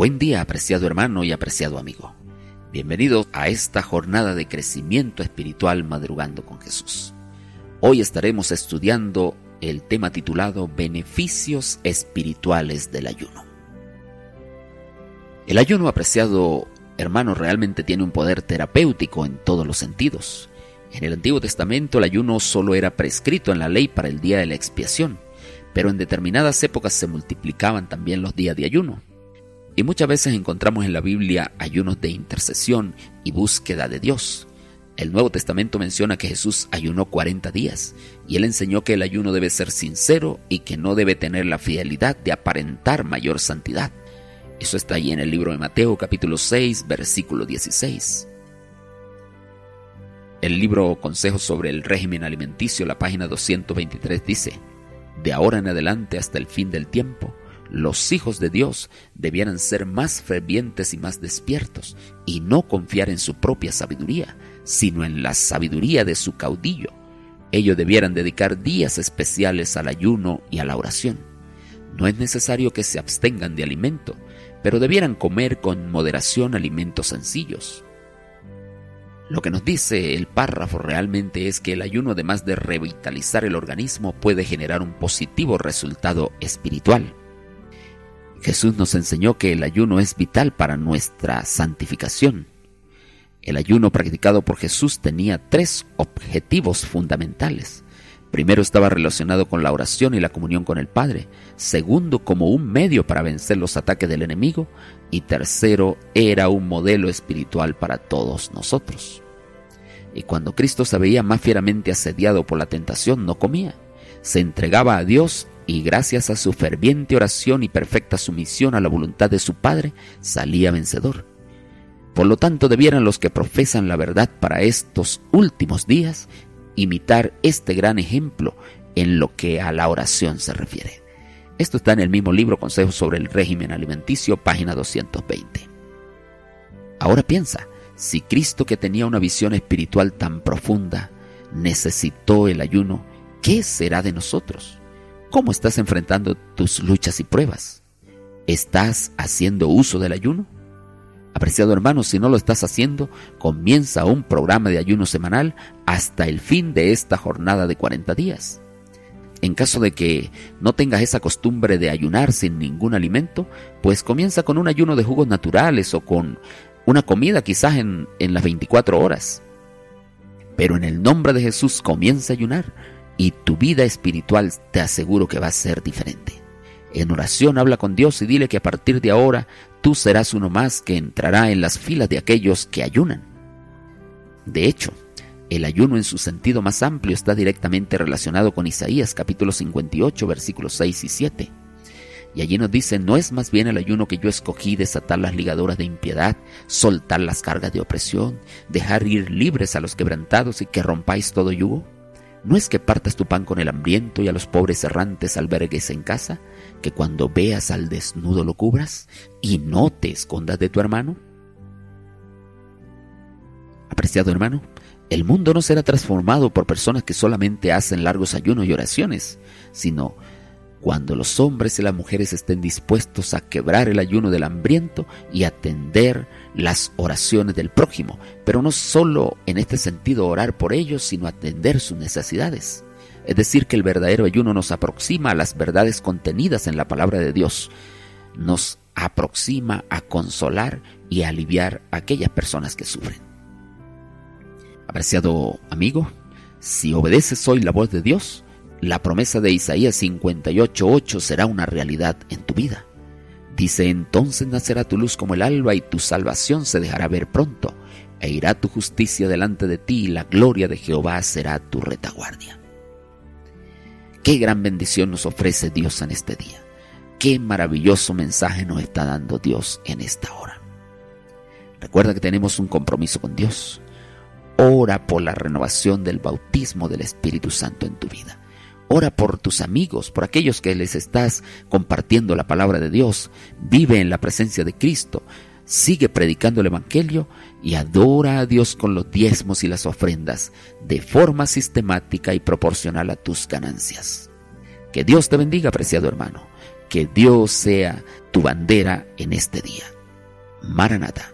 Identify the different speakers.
Speaker 1: Buen día, apreciado hermano y apreciado amigo. Bienvenido a esta jornada de crecimiento espiritual madrugando con Jesús. Hoy estaremos estudiando el tema titulado Beneficios espirituales del ayuno. El ayuno, apreciado hermano, realmente tiene un poder terapéutico en todos los sentidos. En el Antiguo Testamento el ayuno solo era prescrito en la ley para el día de la expiación, pero en determinadas épocas se multiplicaban también los días de ayuno. Y muchas veces encontramos en la Biblia ayunos de intercesión y búsqueda de Dios. El Nuevo Testamento menciona que Jesús ayunó 40 días y él enseñó que el ayuno debe ser sincero y que no debe tener la fidelidad de aparentar mayor santidad. Eso está ahí en el libro de Mateo capítulo 6 versículo 16. El libro Consejos sobre el régimen alimenticio, la página 223 dice, De ahora en adelante hasta el fin del tiempo, los hijos de Dios debieran ser más fervientes y más despiertos y no confiar en su propia sabiduría, sino en la sabiduría de su caudillo. Ellos debieran dedicar días especiales al ayuno y a la oración. No es necesario que se abstengan de alimento, pero debieran comer con moderación alimentos sencillos. Lo que nos dice el párrafo realmente es que el ayuno, además de revitalizar el organismo, puede generar un positivo resultado espiritual. Jesús nos enseñó que el ayuno es vital para nuestra santificación. El ayuno practicado por Jesús tenía tres objetivos fundamentales. Primero estaba relacionado con la oración y la comunión con el Padre. Segundo, como un medio para vencer los ataques del enemigo. Y tercero, era un modelo espiritual para todos nosotros. Y cuando Cristo se veía más fieramente asediado por la tentación, no comía. Se entregaba a Dios y gracias a su ferviente oración y perfecta sumisión a la voluntad de su Padre, salía vencedor. Por lo tanto, debieran los que profesan la verdad para estos últimos días imitar este gran ejemplo en lo que a la oración se refiere. Esto está en el mismo libro Consejos sobre el régimen alimenticio, página 220. Ahora piensa, si Cristo que tenía una visión espiritual tan profunda necesitó el ayuno, ¿qué será de nosotros? ¿Cómo estás enfrentando tus luchas y pruebas? ¿Estás haciendo uso del ayuno? Apreciado hermano, si no lo estás haciendo, comienza un programa de ayuno semanal hasta el fin de esta jornada de 40 días. En caso de que no tengas esa costumbre de ayunar sin ningún alimento, pues comienza con un ayuno de jugos naturales o con una comida quizás en, en las 24 horas. Pero en el nombre de Jesús comienza a ayunar y tu vida espiritual te aseguro que va a ser diferente. En oración habla con Dios y dile que a partir de ahora tú serás uno más que entrará en las filas de aquellos que ayunan. De hecho, el ayuno en su sentido más amplio está directamente relacionado con Isaías capítulo 58 versículos 6 y 7. Y allí nos dice, ¿no es más bien el ayuno que yo escogí desatar las ligaduras de impiedad, soltar las cargas de opresión, dejar ir libres a los quebrantados y que rompáis todo yugo? ¿No es que partas tu pan con el hambriento y a los pobres errantes albergues en casa? ¿Que cuando veas al desnudo lo cubras y no te escondas de tu hermano? Apreciado hermano, el mundo no será transformado por personas que solamente hacen largos ayunos y oraciones, sino cuando los hombres y las mujeres estén dispuestos a quebrar el ayuno del hambriento y atender las oraciones del prójimo, pero no solo en este sentido orar por ellos, sino atender sus necesidades. Es decir, que el verdadero ayuno nos aproxima a las verdades contenidas en la palabra de Dios, nos aproxima a consolar y aliviar a aquellas personas que sufren. Apreciado amigo, si obedeces hoy la voz de Dios, la promesa de Isaías 58.8 será una realidad en tu vida. Dice, entonces nacerá tu luz como el alba y tu salvación se dejará ver pronto, e irá tu justicia delante de ti y la gloria de Jehová será tu retaguardia. Qué gran bendición nos ofrece Dios en este día. Qué maravilloso mensaje nos está dando Dios en esta hora. Recuerda que tenemos un compromiso con Dios. Ora por la renovación del bautismo del Espíritu Santo en tu vida. Ora por tus amigos, por aquellos que les estás compartiendo la palabra de Dios. Vive en la presencia de Cristo. Sigue predicando el Evangelio y adora a Dios con los diezmos y las ofrendas de forma sistemática y proporcional a tus ganancias. Que Dios te bendiga, apreciado hermano. Que Dios sea tu bandera en este día. Maranata.